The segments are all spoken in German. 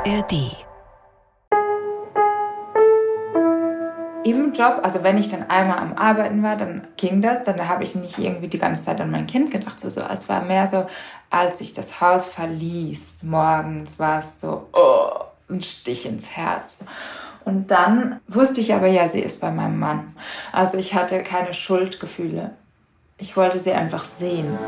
ARD. Im Job, also wenn ich dann einmal am Arbeiten war, dann ging das, dann habe ich nicht irgendwie die ganze Zeit an mein Kind gedacht. So, so. Es war mehr so, als ich das Haus verließ, morgens war es so, oh, ein Stich ins Herz. Und dann wusste ich aber, ja, sie ist bei meinem Mann. Also ich hatte keine Schuldgefühle. Ich wollte sie einfach sehen.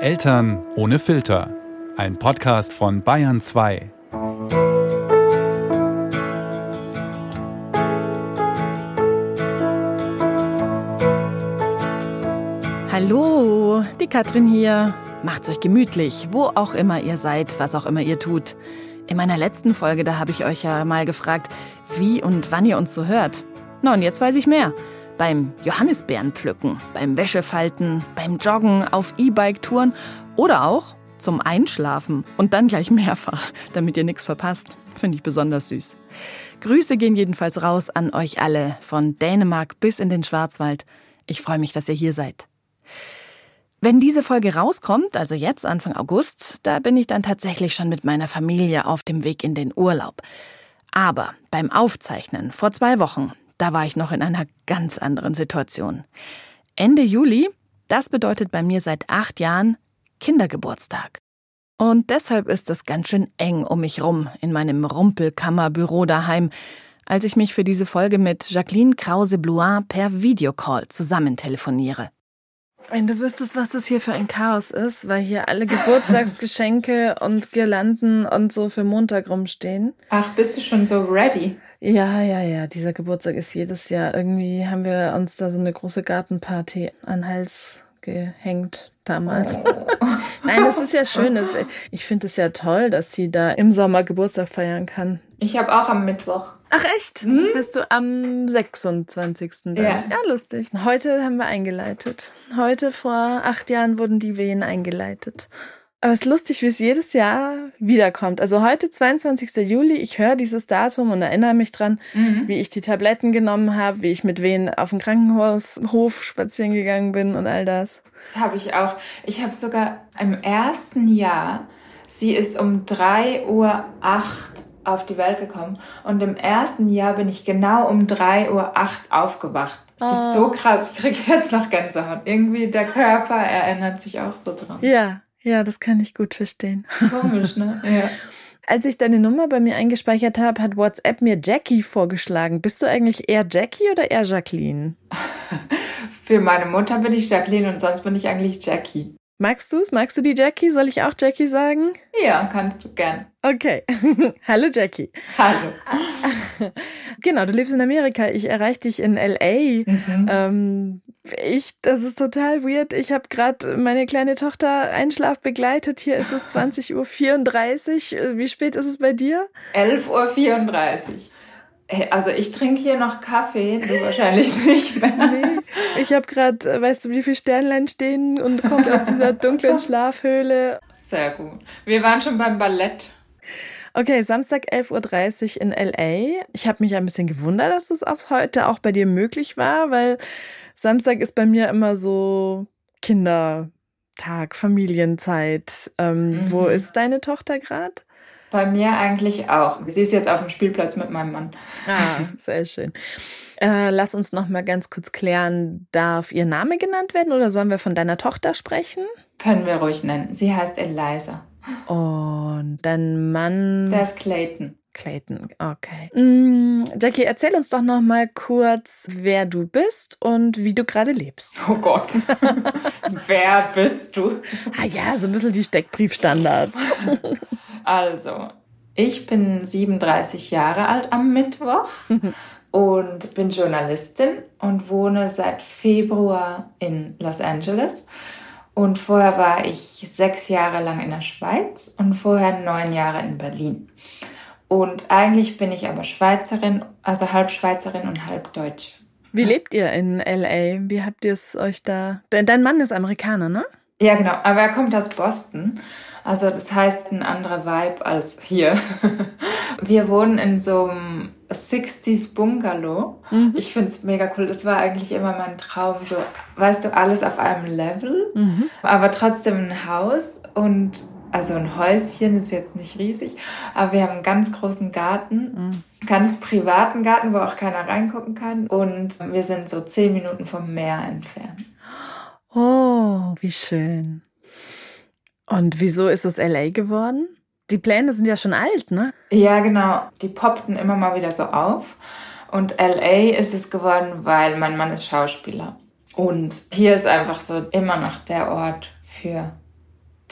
Eltern ohne Filter. Ein Podcast von Bayern 2. Hallo, die Katrin hier. Macht's euch gemütlich, wo auch immer ihr seid, was auch immer ihr tut. In meiner letzten Folge, da habe ich euch ja mal gefragt, wie und wann ihr uns so hört. Na, und jetzt weiß ich mehr. Beim Johannisbeeren pflücken, beim Wäschefalten, beim Joggen, auf E-Bike-Touren oder auch zum Einschlafen und dann gleich mehrfach, damit ihr nichts verpasst. Finde ich besonders süß. Grüße gehen jedenfalls raus an euch alle, von Dänemark bis in den Schwarzwald. Ich freue mich, dass ihr hier seid. Wenn diese Folge rauskommt, also jetzt Anfang August, da bin ich dann tatsächlich schon mit meiner Familie auf dem Weg in den Urlaub. Aber beim Aufzeichnen vor zwei Wochen, da war ich noch in einer ganz anderen Situation. Ende Juli, das bedeutet bei mir seit acht Jahren Kindergeburtstag. Und deshalb ist es ganz schön eng um mich rum in meinem Rumpelkammerbüro daheim, als ich mich für diese Folge mit Jacqueline Krause-Blouin per Videocall zusammentelefoniere. Wenn du wüsstest, was das hier für ein Chaos ist, weil hier alle Geburtstagsgeschenke und Girlanden und so für Montag rumstehen. Ach, bist du schon so ready? Ja, ja, ja. Dieser Geburtstag ist jedes Jahr. Irgendwie haben wir uns da so eine große Gartenparty an Hals gehängt damals. Oh. Nein, das ist ja schön. Ich finde es ja toll, dass sie da im Sommer Geburtstag feiern kann. Ich habe auch am Mittwoch. Ach echt? Hm? Hast du am 26. Dann? Ja. ja, lustig. Heute haben wir eingeleitet. Heute vor acht Jahren wurden die Wehen eingeleitet. Aber es ist lustig, wie es jedes Jahr wiederkommt. Also heute, 22. Juli, ich höre dieses Datum und erinnere mich dran, mhm. wie ich die Tabletten genommen habe, wie ich mit Wehen auf den Krankenhaushof spazieren gegangen bin und all das. Das habe ich auch. Ich habe sogar im ersten Jahr, sie ist um 3.08 Uhr auf die Welt gekommen. Und im ersten Jahr bin ich genau um 3.08 Uhr aufgewacht. Das oh. ist so krass. Ich kriege jetzt noch Gänsehaut. Irgendwie der Körper erinnert sich auch so dran. Ja, ja, das kann ich gut verstehen. Komisch, ne? Ja. Als ich deine Nummer bei mir eingespeichert habe, hat WhatsApp mir Jackie vorgeschlagen. Bist du eigentlich eher Jackie oder eher Jacqueline? Für meine Mutter bin ich Jacqueline und sonst bin ich eigentlich Jackie. Magst du es? Magst du die Jackie? Soll ich auch Jackie sagen? Ja, kannst du gern. Okay. Hallo Jackie. Hallo. genau, du lebst in Amerika. Ich erreiche dich in LA. Mhm. Ähm, ich, das ist total weird. Ich habe gerade meine kleine Tochter Einschlaf begleitet. Hier ist es 20.34 Uhr. Wie spät ist es bei dir? 11.34 Uhr. Also ich trinke hier noch Kaffee, du wahrscheinlich nicht mehr. Nee, ich habe gerade, äh, weißt du, wie viele Sternlein stehen und komme aus dieser dunklen Schlafhöhle. Sehr gut. Wir waren schon beim Ballett. Okay, Samstag 11.30 Uhr in LA. Ich habe mich ein bisschen gewundert, dass das auf heute auch bei dir möglich war, weil Samstag ist bei mir immer so Kindertag, Familienzeit. Ähm, mhm. Wo ist deine Tochter gerade? Bei mir eigentlich auch. Sie ist jetzt auf dem Spielplatz mit meinem Mann. Ah, sehr schön. Äh, lass uns noch mal ganz kurz klären, darf ihr Name genannt werden oder sollen wir von deiner Tochter sprechen? Können wir ruhig nennen. Sie heißt Eliza. Und dein Mann? Der ist Clayton. Clayton, okay. Mm, Jackie, erzähl uns doch noch mal kurz, wer du bist und wie du gerade lebst. Oh Gott. wer bist du? Ah ja, so ein bisschen die Steckbriefstandards. Also, ich bin 37 Jahre alt am Mittwoch und bin Journalistin und wohne seit Februar in Los Angeles. Und vorher war ich sechs Jahre lang in der Schweiz und vorher neun Jahre in Berlin. Und eigentlich bin ich aber Schweizerin, also halb Schweizerin und halb Deutsch. Wie lebt ihr in LA? Wie habt ihr es euch da? Dein Mann ist Amerikaner, ne? Ja, genau. Aber er kommt aus Boston. Also das heißt ein anderer Vibe als hier. Wir wohnen in so einem 60s Bungalow. Mhm. Ich finde es mega cool. Das war eigentlich immer mein Traum. So, weißt du, alles auf einem Level, mhm. aber trotzdem ein Haus und also ein Häuschen ist jetzt nicht riesig, aber wir haben einen ganz großen Garten, mhm. ganz privaten Garten, wo auch keiner reingucken kann. Und wir sind so zehn Minuten vom Meer entfernt. Oh, wie schön. Und wieso ist es LA geworden? Die Pläne sind ja schon alt, ne? Ja, genau. Die poppten immer mal wieder so auf. Und LA ist es geworden, weil mein Mann ist Schauspieler. Und hier ist einfach so immer noch der Ort für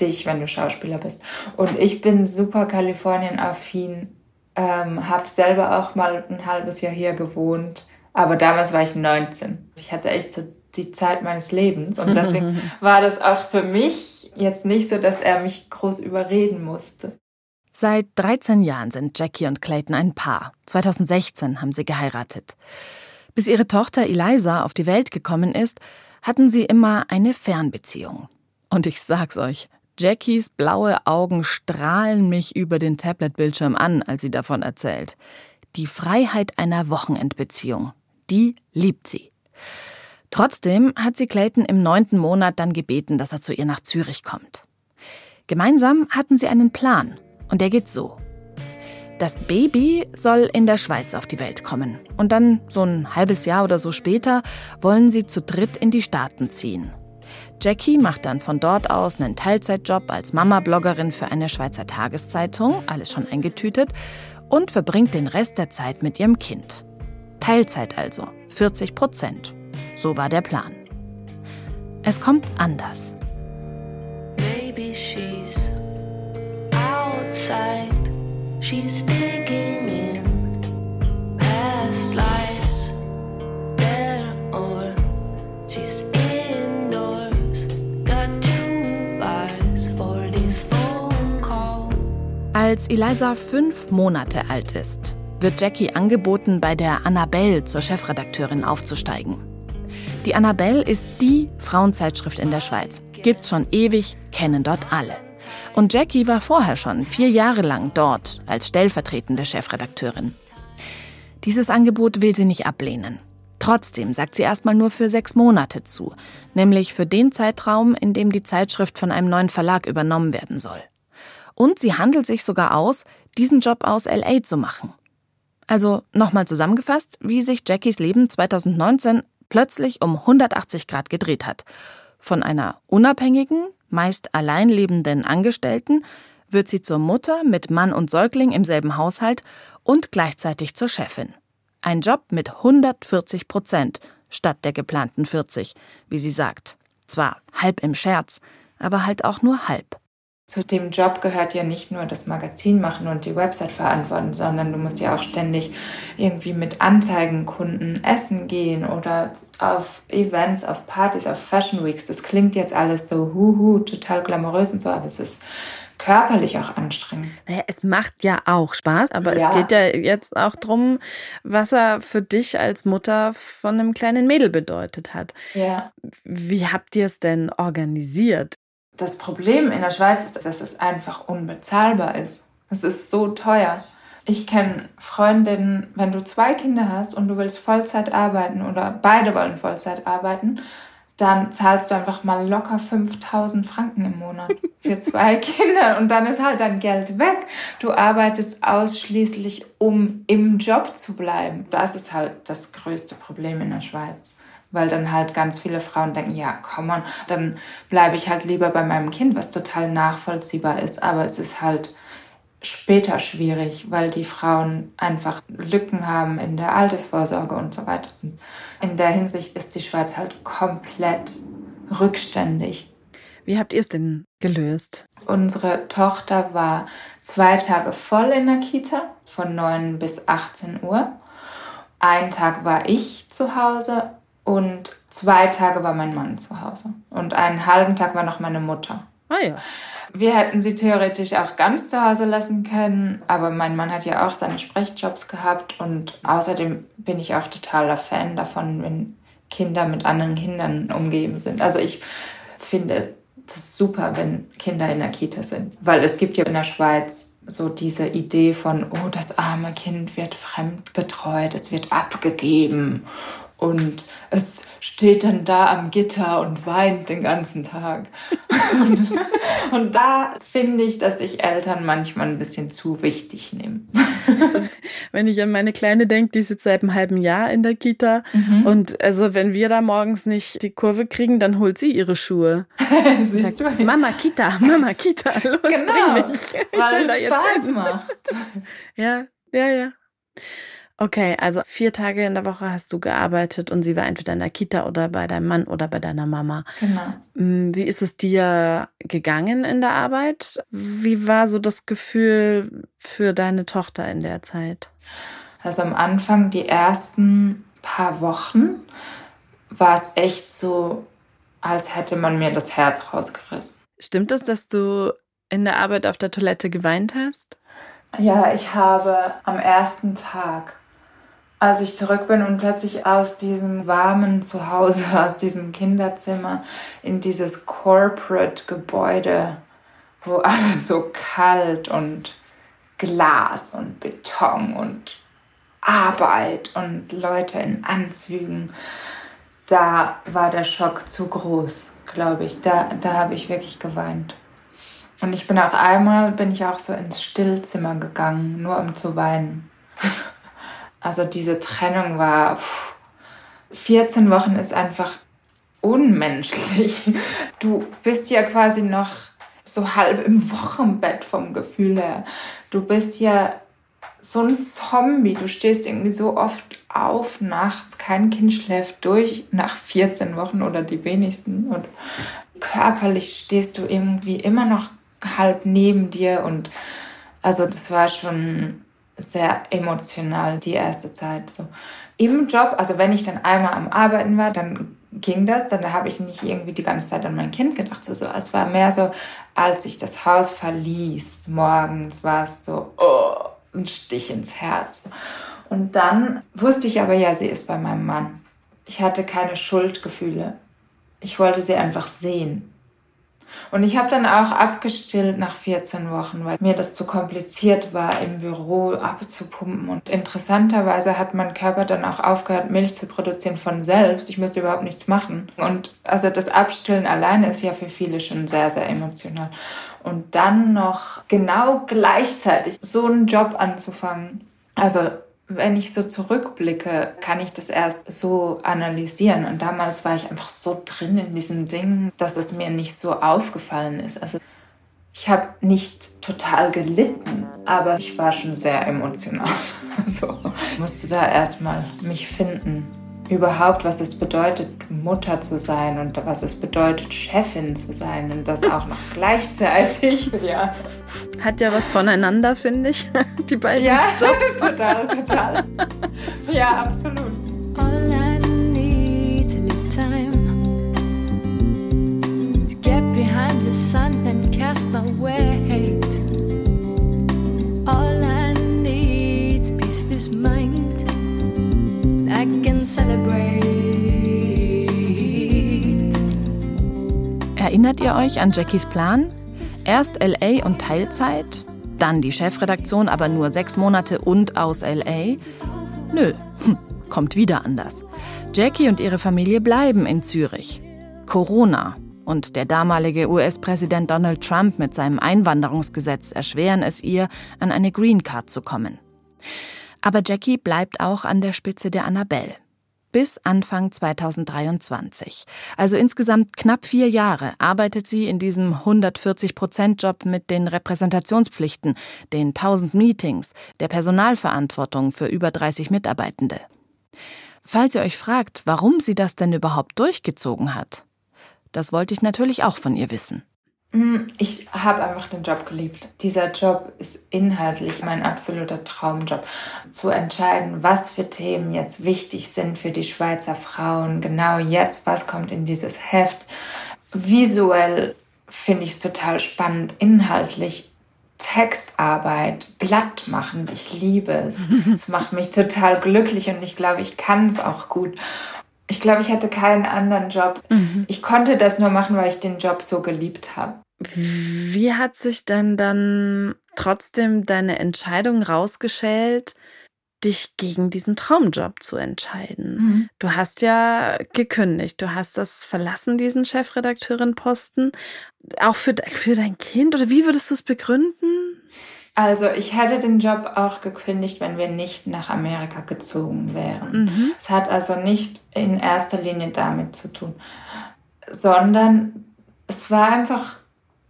dich, wenn du Schauspieler bist. Und ich bin super Kalifornien-affin, ähm, habe selber auch mal ein halbes Jahr hier gewohnt. Aber damals war ich 19. Ich hatte echt so die Zeit meines Lebens. Und deswegen war das auch für mich jetzt nicht so, dass er mich groß überreden musste. Seit 13 Jahren sind Jackie und Clayton ein Paar. 2016 haben sie geheiratet. Bis ihre Tochter Eliza auf die Welt gekommen ist, hatten sie immer eine Fernbeziehung. Und ich sag's euch, Jackies blaue Augen strahlen mich über den Tablet-Bildschirm an, als sie davon erzählt. Die Freiheit einer Wochenendbeziehung, die liebt sie. Trotzdem hat sie Clayton im neunten Monat dann gebeten, dass er zu ihr nach Zürich kommt. Gemeinsam hatten sie einen Plan und der geht so. Das Baby soll in der Schweiz auf die Welt kommen. Und dann, so ein halbes Jahr oder so später, wollen sie zu dritt in die Staaten ziehen. Jackie macht dann von dort aus einen Teilzeitjob als Mama-Bloggerin für eine Schweizer Tageszeitung, alles schon eingetütet, und verbringt den Rest der Zeit mit ihrem Kind. Teilzeit also, 40 Prozent. So war der Plan. Es kommt anders. Baby, outside. She's digging in past lives. Als Eliza fünf Monate alt ist, wird Jackie angeboten, bei der Annabelle zur Chefredakteurin aufzusteigen. Die Annabelle ist die Frauenzeitschrift in der Schweiz. Gibt's schon ewig, kennen dort alle. Und Jackie war vorher schon vier Jahre lang dort als stellvertretende Chefredakteurin. Dieses Angebot will sie nicht ablehnen. Trotzdem sagt sie erstmal nur für sechs Monate zu, nämlich für den Zeitraum, in dem die Zeitschrift von einem neuen Verlag übernommen werden soll. Und sie handelt sich sogar aus, diesen Job aus LA zu machen. Also nochmal zusammengefasst, wie sich Jackies Leben 2019 plötzlich um 180 Grad gedreht hat. Von einer unabhängigen, meist allein lebenden Angestellten, wird sie zur Mutter mit Mann und Säugling im selben Haushalt und gleichzeitig zur Chefin. Ein Job mit 140 Prozent statt der geplanten 40, wie sie sagt. Zwar halb im Scherz, aber halt auch nur halb. Zu dem Job gehört ja nicht nur das Magazin machen und die Website verantworten, sondern du musst ja auch ständig irgendwie mit Anzeigenkunden essen gehen oder auf Events, auf Partys, auf Fashion Weeks. Das klingt jetzt alles so huhu, total glamourös und so, aber es ist körperlich auch anstrengend. Naja, es macht ja auch Spaß, aber ja. es geht ja jetzt auch drum, was er für dich als Mutter von einem kleinen Mädel bedeutet hat. Ja. Wie habt ihr es denn organisiert? Das Problem in der Schweiz ist, dass es einfach unbezahlbar ist. Es ist so teuer. Ich kenne Freundinnen, wenn du zwei Kinder hast und du willst Vollzeit arbeiten oder beide wollen Vollzeit arbeiten, dann zahlst du einfach mal locker 5000 Franken im Monat für zwei Kinder und dann ist halt dein Geld weg. Du arbeitest ausschließlich, um im Job zu bleiben. Das ist halt das größte Problem in der Schweiz weil dann halt ganz viele Frauen denken, ja, komm on, dann bleibe ich halt lieber bei meinem Kind, was total nachvollziehbar ist, aber es ist halt später schwierig, weil die Frauen einfach Lücken haben in der Altersvorsorge und so weiter. Und in der Hinsicht ist die Schweiz halt komplett rückständig. Wie habt ihr es denn gelöst? Unsere Tochter war zwei Tage voll in der Kita, von 9 bis 18 Uhr. Ein Tag war ich zu Hause und zwei Tage war mein Mann zu Hause. Und einen halben Tag war noch meine Mutter. Ah ja. Wir hätten sie theoretisch auch ganz zu Hause lassen können, aber mein Mann hat ja auch seine Sprechjobs gehabt und außerdem bin ich auch totaler Fan davon, wenn Kinder mit anderen Kindern umgeben sind. Also ich finde, das ist super, wenn Kinder in der Kita sind. Weil es gibt ja in der Schweiz so diese Idee von, oh, das arme Kind wird fremd betreut, es wird abgegeben und es steht dann da am Gitter und weint den ganzen Tag. und, und, da finde ich, dass ich Eltern manchmal ein bisschen zu wichtig nehme. Also, wenn ich an meine Kleine denke, die sitzt seit einem halben Jahr in der Kita mhm. und also wenn wir da morgens nicht die Kurve kriegen, dann holt sie ihre Schuhe. Siehst sagt, du? Mama Kita, Mama Kita, los genau, bring mich. Weil es Spaß macht. Ja, ja, ja. Okay, also vier Tage in der Woche hast du gearbeitet und sie war entweder in der Kita oder bei deinem Mann oder bei deiner Mama. Genau. Mm, wie ist es dir gegangen in der Arbeit? Wie war so das Gefühl für deine Tochter in der Zeit? Also am Anfang, die ersten paar Wochen, war es echt so, als hätte man mir das Herz rausgerissen. Stimmt es, dass du in der Arbeit auf der Toilette geweint hast? Ja, ich habe am ersten Tag als ich zurück bin und plötzlich aus diesem warmen Zuhause, aus diesem Kinderzimmer in dieses Corporate-Gebäude, wo alles so kalt und Glas und Beton und Arbeit und Leute in Anzügen, da war der Schock zu groß, glaube ich. Da, da habe ich wirklich geweint. Und ich bin auch einmal, bin ich auch so ins Stillzimmer gegangen, nur um zu weinen. Also diese Trennung war, pff, 14 Wochen ist einfach unmenschlich. Du bist ja quasi noch so halb im Wochenbett vom Gefühl her. Du bist ja so ein Zombie. Du stehst irgendwie so oft auf nachts. Kein Kind schläft durch nach 14 Wochen oder die wenigsten. Und körperlich stehst du irgendwie immer noch halb neben dir. Und also das war schon sehr emotional die erste Zeit. So im Job, also wenn ich dann einmal am Arbeiten war, dann ging das, dann habe ich nicht irgendwie die ganze Zeit an mein Kind gedacht. So, so. Es war mehr so, als ich das Haus verließ, morgens war es so, oh, ein Stich ins Herz. Und dann wusste ich aber, ja, sie ist bei meinem Mann. Ich hatte keine Schuldgefühle. Ich wollte sie einfach sehen. Und ich habe dann auch abgestillt nach 14 Wochen, weil mir das zu kompliziert war, im Büro abzupumpen. Und interessanterweise hat mein Körper dann auch aufgehört, Milch zu produzieren von selbst. Ich musste überhaupt nichts machen. Und also das Abstillen alleine ist ja für viele schon sehr, sehr emotional. Und dann noch genau gleichzeitig so einen Job anzufangen. Also wenn ich so zurückblicke, kann ich das erst so analysieren. Und damals war ich einfach so drin in diesem Ding, dass es mir nicht so aufgefallen ist. Also ich habe nicht total gelitten, aber ich war schon sehr emotional. so musste da erstmal mich finden überhaupt, was es bedeutet, Mutter zu sein und was es bedeutet, Chefin zu sein und das auch noch gleichzeitig. Ja. Hat ja was voneinander, finde ich, die beiden ja, Jobs. total, total. Ja, absolut. All I need to live time to get behind the sun and cast my weight. All I need is this mind. I can. Erinnert ihr euch an Jackies Plan? Erst LA und Teilzeit, dann die Chefredaktion, aber nur sechs Monate und aus LA? Nö, hm, kommt wieder anders. Jackie und ihre Familie bleiben in Zürich. Corona und der damalige US-Präsident Donald Trump mit seinem Einwanderungsgesetz erschweren es ihr, an eine Green Card zu kommen. Aber Jackie bleibt auch an der Spitze der Annabelle. Bis Anfang 2023. Also insgesamt knapp vier Jahre arbeitet sie in diesem 140-Prozent-Job mit den Repräsentationspflichten, den 1000 Meetings, der Personalverantwortung für über 30 Mitarbeitende. Falls ihr euch fragt, warum sie das denn überhaupt durchgezogen hat, das wollte ich natürlich auch von ihr wissen. Hm, ich habe einfach den Job geliebt. Dieser Job ist inhaltlich mein absoluter Traumjob. Zu entscheiden, was für Themen jetzt wichtig sind für die Schweizer Frauen, genau jetzt, was kommt in dieses Heft. Visuell finde ich es total spannend, inhaltlich Textarbeit, Blatt machen. Ich liebe es. Es macht mich total glücklich und ich glaube, ich kann es auch gut. Ich glaube, ich hätte keinen anderen Job, mhm Ich konnte das nur machen, weil ich den Job so geliebt habe. Wie hat sich denn dann trotzdem deine Entscheidung rausgeschält, dich gegen diesen Traumjob zu entscheiden? Mhm. Du hast ja gekündigt, du hast das verlassen, diesen Chefredakteurin-Posten, auch für, für dein Kind oder wie würdest du es begründen? Also ich hätte den Job auch gekündigt, wenn wir nicht nach Amerika gezogen wären. Mhm. Es hat also nicht in erster Linie damit zu tun, sondern es war einfach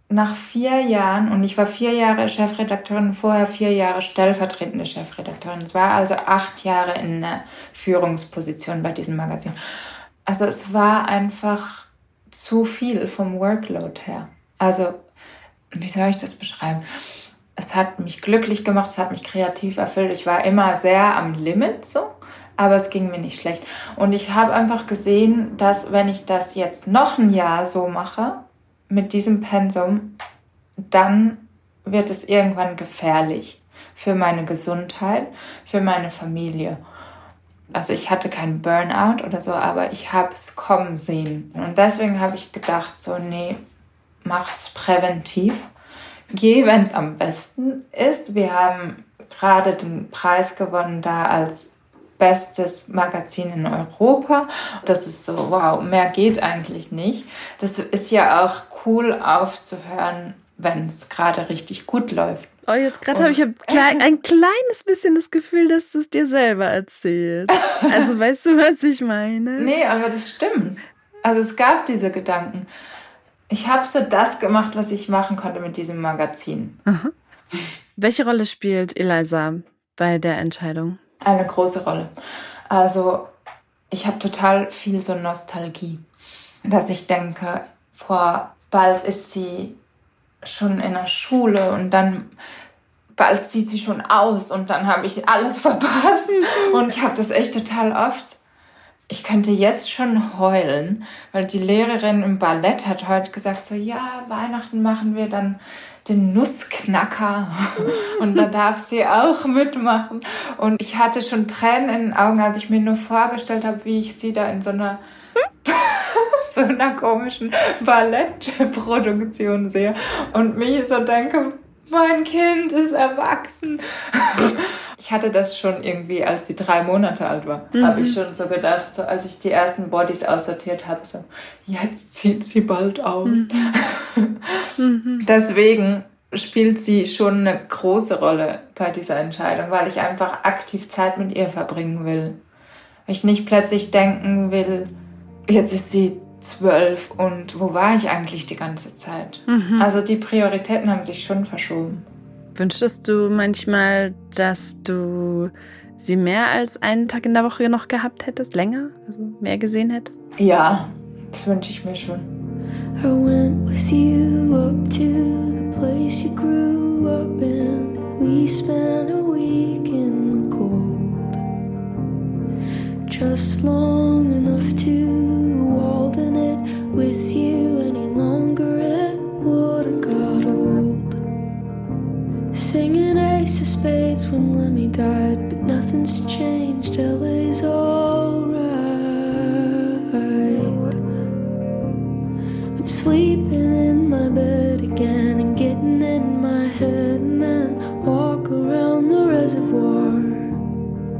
nach vier Jahren, und ich war vier Jahre Chefredakteurin, vorher vier Jahre stellvertretende Chefredakteurin. Es war also acht Jahre in einer Führungsposition bei diesem Magazin. Also es war einfach zu viel vom Workload her. Also, wie soll ich das beschreiben? Es hat mich glücklich gemacht, es hat mich kreativ erfüllt. Ich war immer sehr am Limit so, aber es ging mir nicht schlecht. Und ich habe einfach gesehen, dass wenn ich das jetzt noch ein Jahr so mache, mit diesem Pensum, dann wird es irgendwann gefährlich für meine Gesundheit, für meine Familie. Also ich hatte keinen Burnout oder so, aber ich habe es kommen sehen. Und deswegen habe ich gedacht, so, nee, macht's präventiv. Geh, wenn es am besten ist. Wir haben gerade den Preis gewonnen da als bestes Magazin in Europa. Das ist so, wow, mehr geht eigentlich nicht. Das ist ja auch cool aufzuhören, wenn es gerade richtig gut läuft. Oh, jetzt gerade habe ich ein, klein, ein kleines bisschen das Gefühl, dass du es dir selber erzählst. Also weißt du, was ich meine? Nee, aber das stimmt. Also es gab diese Gedanken. Ich habe so das gemacht, was ich machen konnte mit diesem Magazin. Aha. Welche Rolle spielt Eliza bei der Entscheidung? Eine große Rolle. Also ich habe total viel so Nostalgie, dass ich denke, vor bald ist sie schon in der Schule und dann bald sieht sie schon aus und dann habe ich alles verpasst. Und ich habe das echt total oft. Ich könnte jetzt schon heulen, weil die Lehrerin im Ballett hat heute gesagt, so ja, Weihnachten machen wir dann den Nussknacker und da darf sie auch mitmachen. Und ich hatte schon Tränen in den Augen, als ich mir nur vorgestellt habe, wie ich sie da in so einer so einer komischen Ballettproduktion sehe und mich so denke, mein Kind ist erwachsen. Ich hatte das schon irgendwie, als sie drei Monate alt war, mhm. habe ich schon so gedacht, so als ich die ersten Bodies aussortiert habe, so jetzt zieht sie bald aus. Mhm. Deswegen spielt sie schon eine große Rolle bei dieser Entscheidung, weil ich einfach aktiv Zeit mit ihr verbringen will. Ich nicht plötzlich denken will, jetzt ist sie zwölf und wo war ich eigentlich die ganze Zeit? Mhm. Also die Prioritäten haben sich schon verschoben. Wünschtest du manchmal, dass du sie mehr als einen Tag in der Woche noch gehabt hättest, länger, also mehr gesehen hättest? Ja, das wünsche ich mir schon. I went with you up to the place you grew up in. We spent a week in the cold, just long enough to walden it with you any longer. Singing Ace of Spades when Lemmy died, but nothing's changed. LA's alright. I'm sleeping in my bed again and getting in my head and then walk around the reservoir.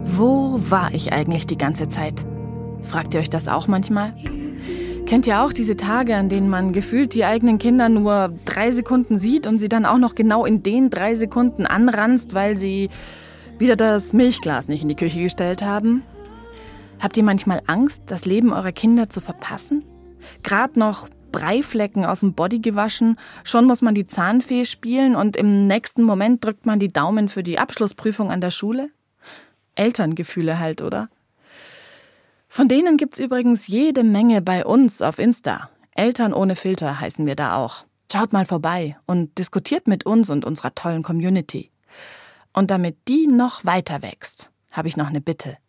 Wo war ich eigentlich die ganze Zeit? Fragt ihr euch das auch manchmal? Kennt ihr auch diese Tage, an denen man gefühlt die eigenen Kinder nur drei Sekunden sieht und sie dann auch noch genau in den drei Sekunden anranzt, weil sie wieder das Milchglas nicht in die Küche gestellt haben? Habt ihr manchmal Angst, das Leben eurer Kinder zu verpassen? Gerade noch Breiflecken aus dem Body gewaschen, schon muss man die Zahnfee spielen und im nächsten Moment drückt man die Daumen für die Abschlussprüfung an der Schule? Elterngefühle halt, oder? Von denen gibt's übrigens jede Menge bei uns auf Insta. Eltern ohne Filter heißen wir da auch. Schaut mal vorbei und diskutiert mit uns und unserer tollen Community. Und damit die noch weiter wächst, habe ich noch eine Bitte.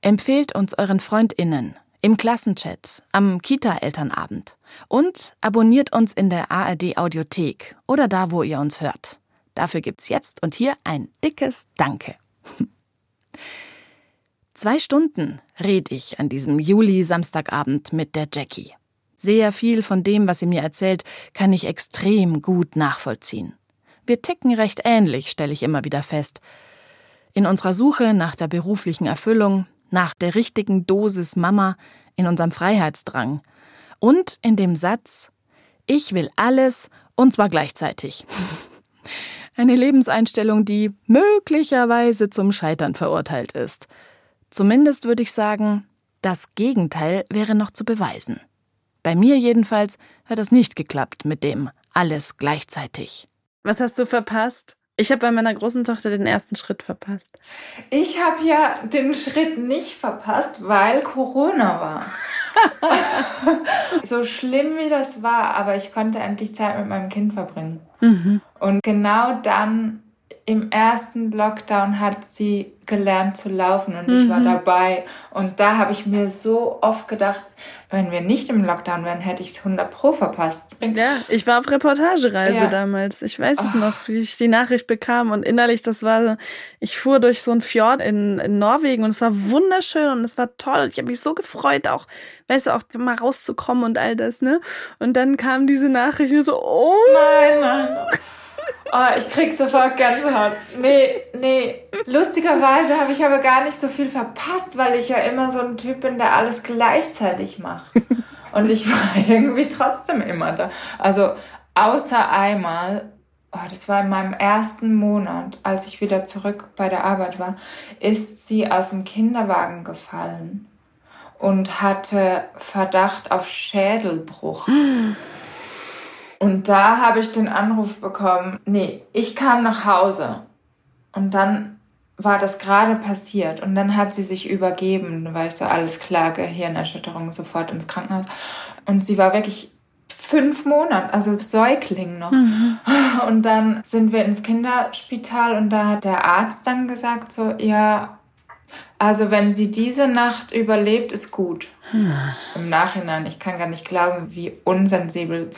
Empfehlt uns euren FreundInnen im Klassenchat, am Kita-Elternabend und abonniert uns in der ARD Audiothek oder da, wo ihr uns hört. Dafür gibt's jetzt und hier ein dickes Danke. Zwei Stunden red ich an diesem Juli-Samstagabend mit der Jackie. Sehr viel von dem, was sie mir erzählt, kann ich extrem gut nachvollziehen. Wir ticken recht ähnlich, stelle ich immer wieder fest. In unserer Suche nach der beruflichen Erfüllung, nach der richtigen Dosis Mama, in unserem Freiheitsdrang und in dem Satz, ich will alles und zwar gleichzeitig. Eine Lebenseinstellung, die möglicherweise zum Scheitern verurteilt ist. Zumindest würde ich sagen, das Gegenteil wäre noch zu beweisen. Bei mir jedenfalls hat das nicht geklappt mit dem alles gleichzeitig. Was hast du verpasst? Ich habe bei meiner großen Tochter den ersten Schritt verpasst. Ich habe ja den Schritt nicht verpasst, weil Corona war. so schlimm wie das war, aber ich konnte endlich Zeit mit meinem Kind verbringen. Mhm. Und genau dann im ersten Lockdown hat sie gelernt zu laufen und mhm. ich war mhm. dabei. Und da habe ich mir so oft gedacht, wenn wir nicht im Lockdown wären, hätte ich es 100 Pro verpasst. Ja, ich war auf Reportagereise ja. damals. Ich weiß oh. es noch, wie ich die Nachricht bekam. Und innerlich, das war, ich fuhr durch so ein Fjord in, in Norwegen und es war wunderschön und es war toll. Ich habe mich so gefreut, auch, weißt du, auch mal rauszukommen und all das, ne? Und dann kam diese Nachricht und so, oh. Nein, nein. Oh, ich krieg sofort Gänsehaut. Nee, nee. Lustigerweise habe ich aber gar nicht so viel verpasst, weil ich ja immer so ein Typ bin, der alles gleichzeitig macht. Und ich war irgendwie trotzdem immer da. Also außer einmal, oh, das war in meinem ersten Monat, als ich wieder zurück bei der Arbeit war, ist sie aus dem Kinderwagen gefallen und hatte Verdacht auf Schädelbruch. Und da habe ich den Anruf bekommen, nee, ich kam nach Hause und dann war das gerade passiert und dann hat sie sich übergeben, weil ich so alles klar, Gehirnerschütterung sofort ins Krankenhaus. Und sie war wirklich fünf Monate, also Säugling noch. Mhm. Und dann sind wir ins Kinderspital und da hat der Arzt dann gesagt so, ja, also wenn sie diese Nacht überlebt, ist gut. Mhm. Im Nachhinein, ich kann gar nicht glauben, wie unsensibel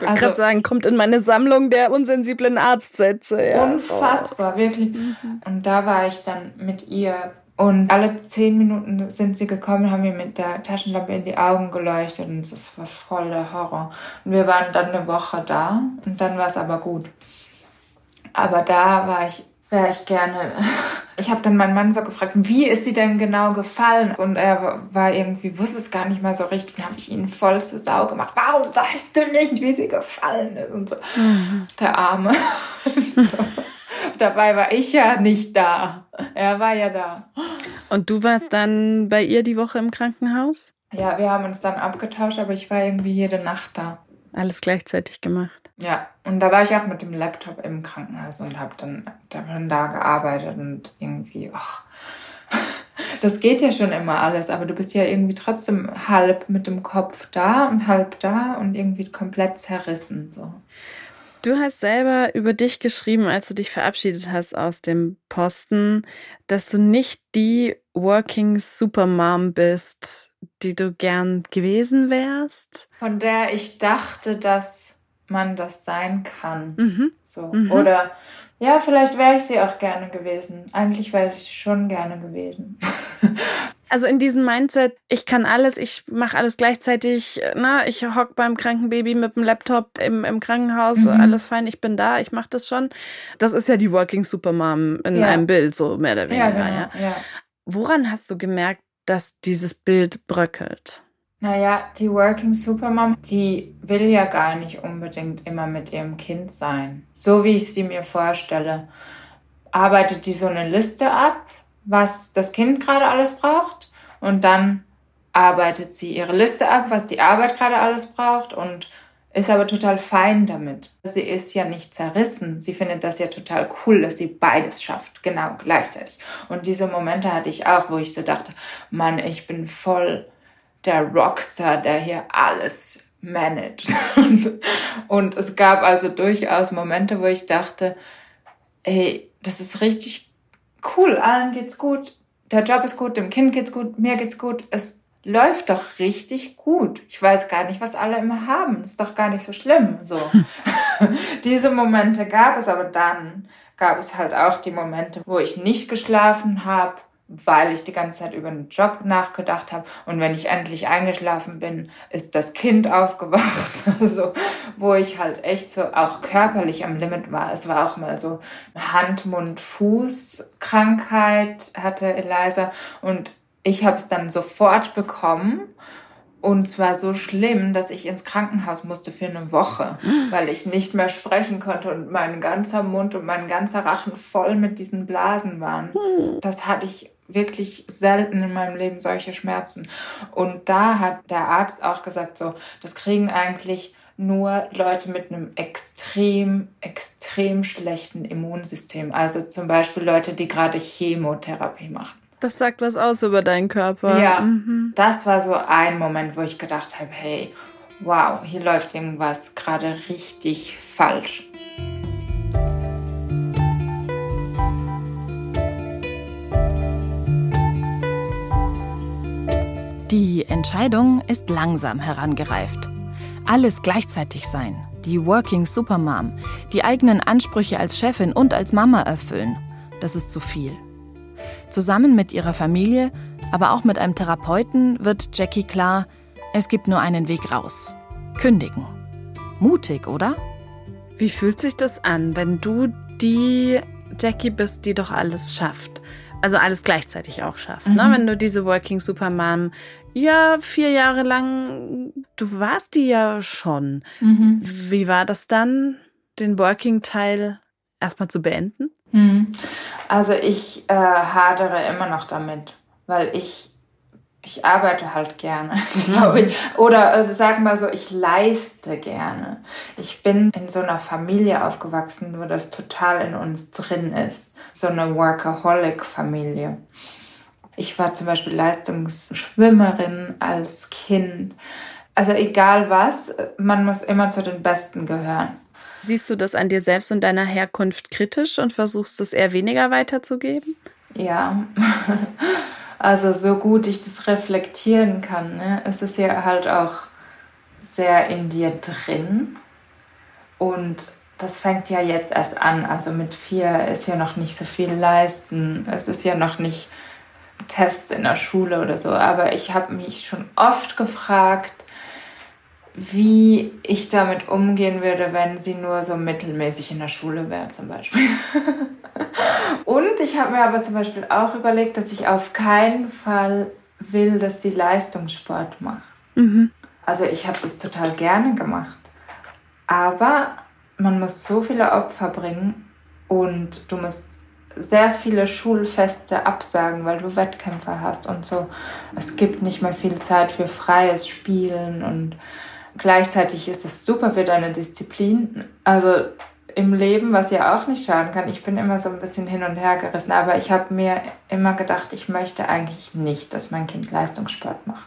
ich also, gerade sagen, kommt in meine Sammlung der unsensiblen Arztsätze. Ja. Unfassbar, oh. wirklich. Mhm. Und da war ich dann mit ihr und alle zehn Minuten sind sie gekommen, haben mir mit der Taschenlampe in die Augen geleuchtet und das war voller Horror. Und wir waren dann eine Woche da und dann war es aber gut. Aber da war ich wäre ich gerne. Ich habe dann meinen Mann so gefragt, wie ist sie denn genau gefallen? Und er war irgendwie, wusste es gar nicht mal so richtig. Dann habe ich ihn voll zur Sau gemacht. Warum weißt du nicht, wie sie gefallen ist? Und so. Mhm. Der Arme. so. Dabei war ich ja nicht da. Er war ja da. Und du warst dann bei ihr die Woche im Krankenhaus? Ja, wir haben uns dann abgetauscht, aber ich war irgendwie jede Nacht da. Alles gleichzeitig gemacht. Ja, und da war ich auch mit dem Laptop im Krankenhaus und habe dann, dann da gearbeitet und irgendwie, ach, das geht ja schon immer alles, aber du bist ja irgendwie trotzdem halb mit dem Kopf da und halb da und irgendwie komplett zerrissen. So. Du hast selber über dich geschrieben, als du dich verabschiedet hast aus dem Posten, dass du nicht die Working Supermom bist, die du gern gewesen wärst. Von der ich dachte, dass man das sein kann. Mhm. So. Mhm. Oder ja, vielleicht wäre ich sie auch gerne gewesen. Eigentlich wäre ich schon gerne gewesen. also in diesem Mindset, ich kann alles, ich mache alles gleichzeitig, na, ne? ich hock beim kranken Baby mit dem Laptop im, im Krankenhaus, mhm. alles fein, ich bin da, ich mache das schon. Das ist ja die Working Supermom in ja. einem Bild, so mehr oder weniger. Ja, genau, ja. ja. Woran hast du gemerkt, dass dieses Bild bröckelt? Naja, die Working Supermom, die will ja gar nicht unbedingt immer mit ihrem Kind sein. So wie ich sie mir vorstelle. Arbeitet die so eine Liste ab, was das Kind gerade alles braucht und dann arbeitet sie ihre Liste ab, was die Arbeit gerade alles braucht und ist aber total fein damit. Sie ist ja nicht zerrissen. Sie findet das ja total cool, dass sie beides schafft, genau gleichzeitig. Und diese Momente hatte ich auch, wo ich so dachte, Mann, ich bin voll der Rockstar, der hier alles managt. und es gab also durchaus Momente, wo ich dachte, ey, das ist richtig cool, allen geht's gut, der Job ist gut, dem Kind geht's gut, mir geht's gut, es läuft doch richtig gut. Ich weiß gar nicht, was alle immer haben. Ist doch gar nicht so schlimm. So. Diese Momente gab es, aber dann gab es halt auch die Momente, wo ich nicht geschlafen habe, weil ich die ganze Zeit über den Job nachgedacht habe. Und wenn ich endlich eingeschlafen bin, ist das Kind aufgewacht. Also, wo ich halt echt so auch körperlich am Limit war. Es war auch mal so Hand-Mund-Fuß-Krankheit hatte Eliza. Und ich habe es dann sofort bekommen. Und zwar so schlimm, dass ich ins Krankenhaus musste für eine Woche, weil ich nicht mehr sprechen konnte und mein ganzer Mund und mein ganzer Rachen voll mit diesen Blasen waren. Das hatte ich wirklich selten in meinem Leben solche Schmerzen. Und da hat der Arzt auch gesagt, so, das kriegen eigentlich nur Leute mit einem extrem, extrem schlechten Immunsystem. Also zum Beispiel Leute, die gerade Chemotherapie machen. Das sagt was aus über deinen Körper. Ja, mhm. das war so ein Moment, wo ich gedacht habe, hey, wow, hier läuft irgendwas gerade richtig falsch. Die Entscheidung ist langsam herangereift. Alles gleichzeitig sein, die Working Supermom, die eigenen Ansprüche als Chefin und als Mama erfüllen, das ist zu viel. Zusammen mit ihrer Familie, aber auch mit einem Therapeuten wird Jackie klar, es gibt nur einen Weg raus. Kündigen. Mutig, oder? Wie fühlt sich das an, wenn du die Jackie bist, die doch alles schafft? Also alles gleichzeitig auch schafft. Ne? Mhm. Ne? Wenn du diese Working Supermom ja, vier Jahre lang, du warst die ja schon. Mhm. Wie war das dann, den Working-Teil erstmal zu beenden? Mhm. Also ich äh, hadere immer noch damit, weil ich ich arbeite halt gerne, glaube ich. Oder also sag mal so, ich leiste gerne. Ich bin in so einer Familie aufgewachsen, wo das total in uns drin ist. So eine Workaholic-Familie. Ich war zum Beispiel Leistungsschwimmerin als Kind. Also egal was, man muss immer zu den Besten gehören. Siehst du das an dir selbst und deiner Herkunft kritisch und versuchst es eher weniger weiterzugeben? Ja, also so gut ich das reflektieren kann, ne, es ist ja halt auch sehr in dir drin und das fängt ja jetzt erst an. Also mit vier ist ja noch nicht so viel leisten. Es ist ja noch nicht Tests in der Schule oder so, aber ich habe mich schon oft gefragt, wie ich damit umgehen würde, wenn sie nur so mittelmäßig in der Schule wäre zum Beispiel. Und ich habe mir aber zum Beispiel auch überlegt, dass ich auf keinen Fall will, dass sie Leistungssport macht. Mhm. Also ich habe das total gerne gemacht. Aber man muss so viele Opfer bringen und du musst sehr viele Schulfeste absagen, weil du Wettkämpfe hast und so. Es gibt nicht mehr viel Zeit für freies Spielen und gleichzeitig ist es super für deine Disziplin. Also im Leben, was ja auch nicht schaden kann. Ich bin immer so ein bisschen hin und her gerissen, aber ich habe mir immer gedacht, ich möchte eigentlich nicht, dass mein Kind Leistungssport macht.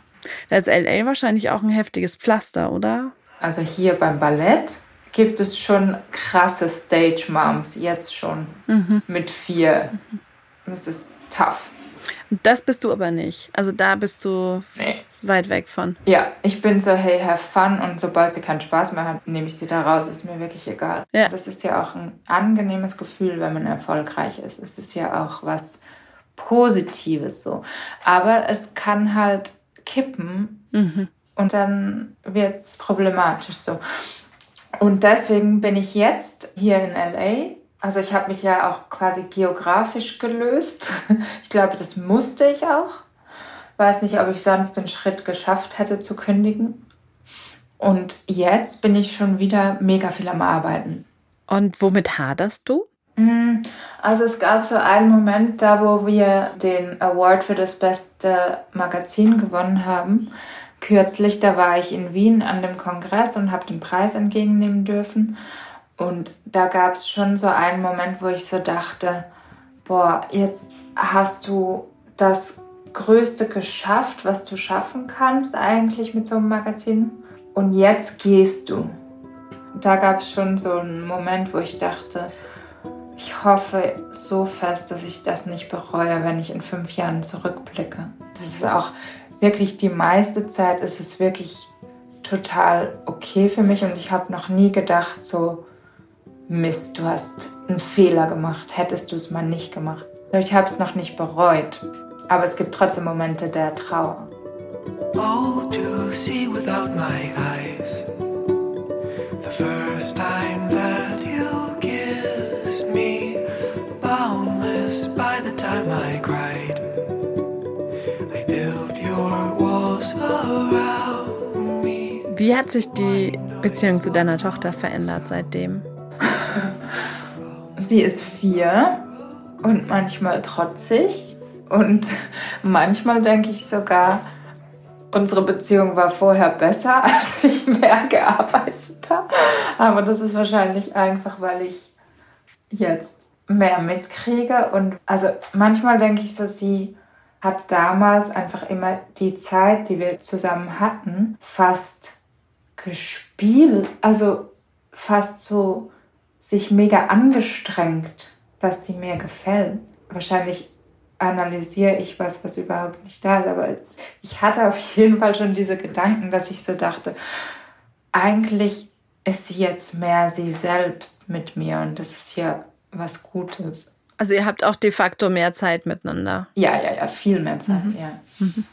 Da ist LA wahrscheinlich auch ein heftiges Pflaster, oder? Also hier beim Ballett gibt es schon krasse Stage Moms, jetzt schon mhm. mit vier. Das ist tough. Das bist du aber nicht. Also da bist du nee. weit weg von. Ja, ich bin so, hey, have fun und sobald sie keinen Spaß mehr hat, nehme ich sie da raus. Ist mir wirklich egal. Ja. Das ist ja auch ein angenehmes Gefühl, wenn man erfolgreich ist. Es ist ja auch was Positives so. Aber es kann halt kippen mhm. und dann wird es problematisch so. Und deswegen bin ich jetzt hier in LA. Also ich habe mich ja auch quasi geografisch gelöst. Ich glaube, das musste ich auch. Weiß nicht, ob ich sonst den Schritt geschafft hätte zu kündigen. Und jetzt bin ich schon wieder mega viel am Arbeiten. Und womit haderst du? Mm, also es gab so einen Moment, da wo wir den Award für das beste Magazin gewonnen haben kürzlich, da war ich in Wien an dem Kongress und habe den Preis entgegennehmen dürfen. Und da gab es schon so einen Moment, wo ich so dachte, boah, jetzt hast du das Größte geschafft, was du schaffen kannst eigentlich mit so einem Magazin. Und jetzt gehst du. Da gab es schon so einen Moment, wo ich dachte, ich hoffe so fest, dass ich das nicht bereue, wenn ich in fünf Jahren zurückblicke. Das ist auch wirklich die meiste Zeit ist es wirklich total okay für mich und ich habe noch nie gedacht, so, Mist, du hast einen Fehler gemacht, hättest du es mal nicht gemacht. Ich habe es noch nicht bereut. Aber es gibt trotzdem Momente der Trauer. Oh, to see without my eyes. The first time that you kissed me, boundless by the time I cried. I built your walls around me. Wie hat sich die Beziehung zu deiner Tochter verändert seitdem? Sie ist vier und manchmal trotzig und manchmal denke ich sogar, unsere Beziehung war vorher besser, als ich mehr gearbeitet habe. Aber das ist wahrscheinlich einfach, weil ich jetzt mehr mitkriege und also manchmal denke ich so, sie hat damals einfach immer die Zeit, die wir zusammen hatten, fast gespielt, also fast so sich mega angestrengt, dass sie mir gefällt. Wahrscheinlich analysiere ich was, was überhaupt nicht da ist, aber ich hatte auf jeden Fall schon diese Gedanken, dass ich so dachte, eigentlich ist sie jetzt mehr sie selbst mit mir und das ist ja was Gutes. Also ihr habt auch de facto mehr Zeit miteinander. Ja, ja, ja, viel mehr Zeit, mhm. ja. Mhm.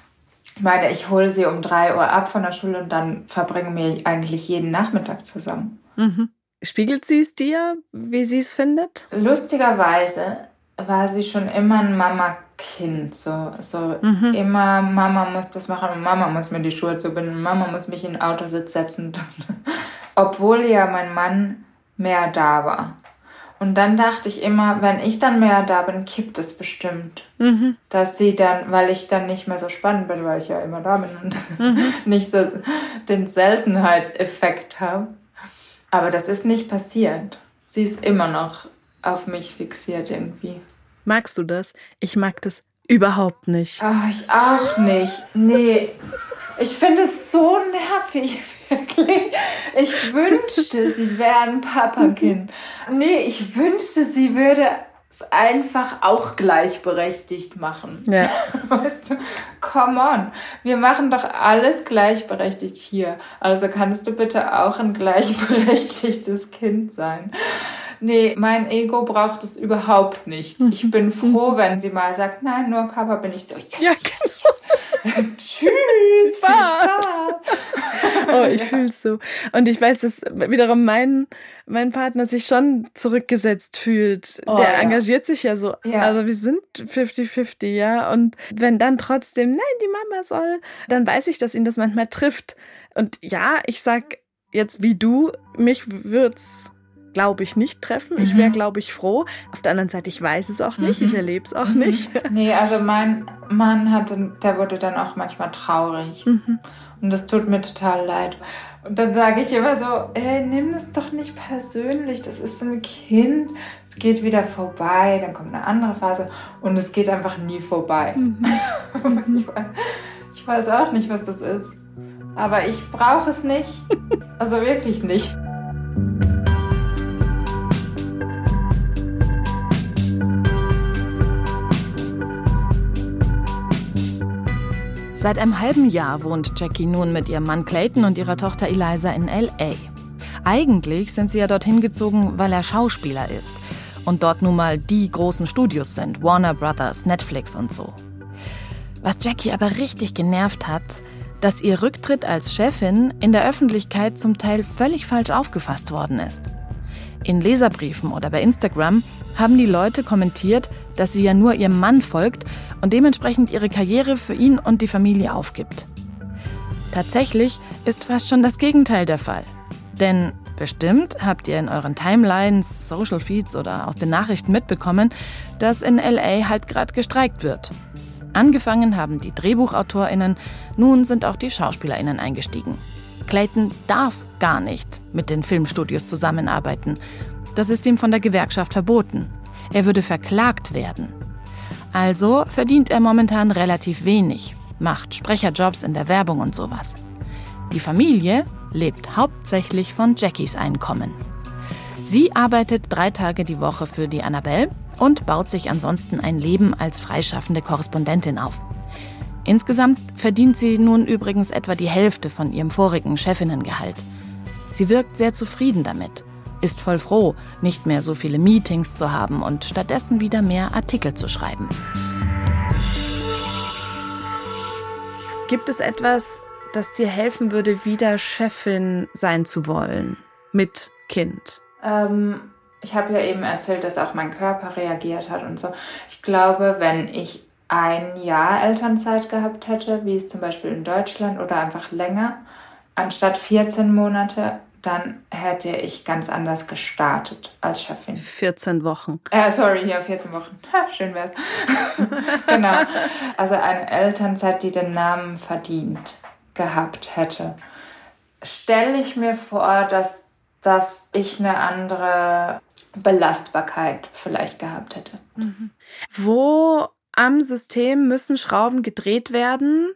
Ich meine, ich hole sie um drei Uhr ab von der Schule und dann verbringen wir eigentlich jeden Nachmittag zusammen. Mhm. Spiegelt sie es dir, wie sie es findet? Lustigerweise war sie schon immer ein Mama-Kind. So, so mhm. immer Mama muss das machen und Mama muss mir die Schuhe zubinden, Mama muss mich in den Autositz setzen. Obwohl ja mein Mann mehr da war. Und dann dachte ich immer, wenn ich dann mehr da bin, kippt es bestimmt. Mhm. Dass sie dann, weil ich dann nicht mehr so spannend bin, weil ich ja immer da bin und mhm. nicht so den Seltenheitseffekt habe. Aber das ist nicht passiert. Sie ist immer noch auf mich fixiert irgendwie. Magst du das? Ich mag das überhaupt nicht. Ach, ich auch nicht. Nee. Ich finde es so nervig, wirklich. Ich wünschte, sie wäre ein Papakind. Nee, ich wünschte, sie würde es einfach auch gleichberechtigt machen. Ja. Weißt du, come on. Wir machen doch alles gleichberechtigt hier. Also kannst du bitte auch ein gleichberechtigtes Kind sein. Nee, mein Ego braucht es überhaupt nicht. Ich bin froh, wenn sie mal sagt, nein, nur Papa bin ich so. Yes, ja, yes, Tschüss, Spaß. oh, ich fühl's so. Und ich weiß, dass wiederum mein, mein Partner sich schon zurückgesetzt fühlt. Oh, Der ja. engagiert sich ja so. Ja. Also wir sind 50-50, ja. Und wenn dann trotzdem, nein, die Mama soll, dann weiß ich, dass ihn das manchmal trifft. Und ja, ich sag jetzt wie du, mich wird's glaube ich, nicht treffen. Mhm. Ich wäre, glaube ich, froh. Auf der anderen Seite, ich weiß es auch nicht, mhm. ich erlebe es auch mhm. nicht. Nee, also mein Mann hatte, der wurde dann auch manchmal traurig. Und das tut mir total leid. Und dann sage ich immer so, ey, nimm es doch nicht persönlich, das ist ein Kind, es geht wieder vorbei, dann kommt eine andere Phase und es geht einfach nie vorbei. Mhm. ich weiß auch nicht, was das ist. Aber ich brauche es nicht. Also wirklich nicht. Seit einem halben Jahr wohnt Jackie nun mit ihrem Mann Clayton und ihrer Tochter Eliza in LA. Eigentlich sind sie ja dorthin gezogen, weil er Schauspieler ist und dort nun mal die großen Studios sind, Warner Brothers, Netflix und so. Was Jackie aber richtig genervt hat, dass ihr Rücktritt als Chefin in der Öffentlichkeit zum Teil völlig falsch aufgefasst worden ist. In Leserbriefen oder bei Instagram haben die Leute kommentiert, dass sie ja nur ihrem Mann folgt und dementsprechend ihre Karriere für ihn und die Familie aufgibt. Tatsächlich ist fast schon das Gegenteil der Fall. Denn bestimmt habt ihr in euren Timelines, Social Feeds oder aus den Nachrichten mitbekommen, dass in LA halt gerade gestreikt wird. Angefangen haben die Drehbuchautorinnen, nun sind auch die Schauspielerinnen eingestiegen. Clayton darf gar nicht mit den Filmstudios zusammenarbeiten. Das ist ihm von der Gewerkschaft verboten. Er würde verklagt werden. Also verdient er momentan relativ wenig, macht Sprecherjobs in der Werbung und sowas. Die Familie lebt hauptsächlich von Jackies Einkommen. Sie arbeitet drei Tage die Woche für die Annabelle und baut sich ansonsten ein Leben als freischaffende Korrespondentin auf. Insgesamt verdient sie nun übrigens etwa die Hälfte von ihrem vorigen Chefinnengehalt. Sie wirkt sehr zufrieden damit, ist voll froh, nicht mehr so viele Meetings zu haben und stattdessen wieder mehr Artikel zu schreiben. Gibt es etwas, das dir helfen würde, wieder Chefin sein zu wollen mit Kind? Ähm, ich habe ja eben erzählt, dass auch mein Körper reagiert hat und so. Ich glaube, wenn ich ein Jahr Elternzeit gehabt hätte, wie es zum Beispiel in Deutschland oder einfach länger, anstatt 14 Monate, dann hätte ich ganz anders gestartet als Chefin. 14 Wochen. Äh, sorry, ja, 14 Wochen. Ha, schön wär's. genau. Also eine Elternzeit, die den Namen verdient gehabt hätte. Stelle ich mir vor, dass, dass ich eine andere Belastbarkeit vielleicht gehabt hätte. Wo am System müssen Schrauben gedreht werden,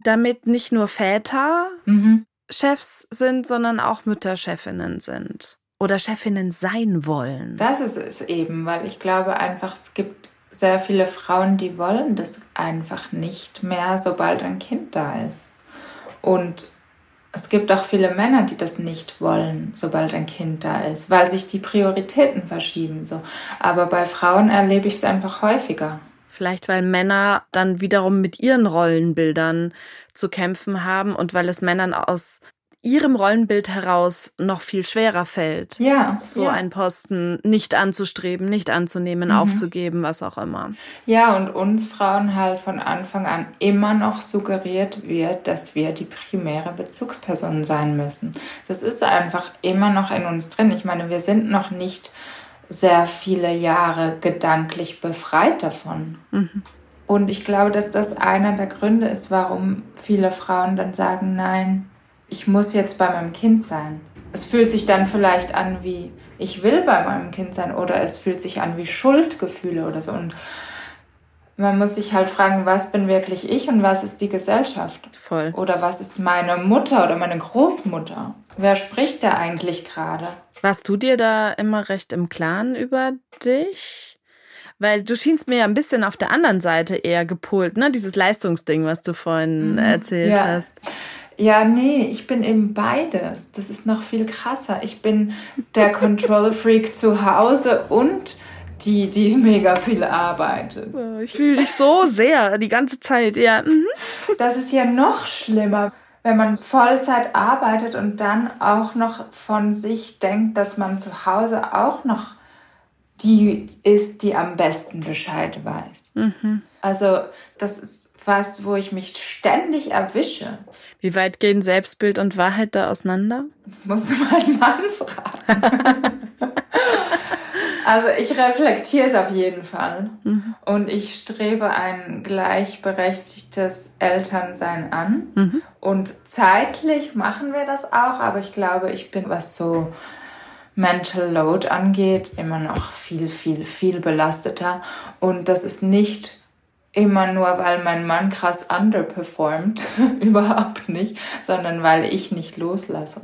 damit nicht nur Väter Mhm. Chefs sind, sondern auch Mütter Chefinnen sind oder Chefinnen sein wollen. Das ist es eben, weil ich glaube einfach, es gibt sehr viele Frauen, die wollen das einfach nicht mehr, sobald ein Kind da ist. Und es gibt auch viele Männer, die das nicht wollen, sobald ein Kind da ist, weil sich die Prioritäten verschieben. So. Aber bei Frauen erlebe ich es einfach häufiger. Vielleicht weil Männer dann wiederum mit ihren Rollenbildern zu kämpfen haben und weil es Männern aus ihrem Rollenbild heraus noch viel schwerer fällt, Ja, so ja. einen Posten nicht anzustreben, nicht anzunehmen, Mhm. aufzugeben, was auch immer. Ja, und uns Frauen halt von Anfang an immer noch suggeriert wird, dass wir die primäre Bezugsperson sein müssen. Das ist einfach immer noch in uns drin. Ich meine, wir sind noch nicht sehr viele Jahre gedanklich befreit davon. Und ich glaube, dass das einer der Gründe ist, warum viele Frauen dann sagen, nein, ich muss jetzt bei meinem Kind sein. Es fühlt sich dann vielleicht an wie, ich will bei meinem Kind sein oder es fühlt sich an wie Schuldgefühle oder so. Und man muss sich halt fragen, was bin wirklich ich und was ist die Gesellschaft? Voll. Oder was ist meine Mutter oder meine Großmutter? Wer spricht da eigentlich gerade? Warst du dir da immer recht im Klaren über dich? Weil du schienst mir ja ein bisschen auf der anderen Seite eher gepolt, ne? Dieses Leistungsding, was du vorhin erzählt Mhm. Ja. hast. Ja, nee, ich bin eben beides. Das ist noch viel krasser. Ich bin der Control Freak zu Hause und die, die mega viel arbeitet. Ich fühle dich so sehr die ganze Zeit, ja. Mhm. Das ist ja noch schlimmer, wenn man Vollzeit arbeitet und dann auch noch von sich denkt, dass man zu Hause auch noch die ist, die am besten Bescheid weiß. Also das ist was, wo ich mich ständig erwische. Wie weit gehen Selbstbild und Wahrheit da auseinander? Das musst du meinen Mann fragen. also ich reflektiere es auf jeden Fall. Und ich strebe ein gleichberechtigtes Elternsein an. Und zeitlich machen wir das auch, aber ich glaube, ich bin, was so Mental Load angeht, immer noch viel, viel, viel belasteter. Und das ist nicht immer nur, weil mein Mann krass underperformt, überhaupt nicht, sondern weil ich nicht loslasse.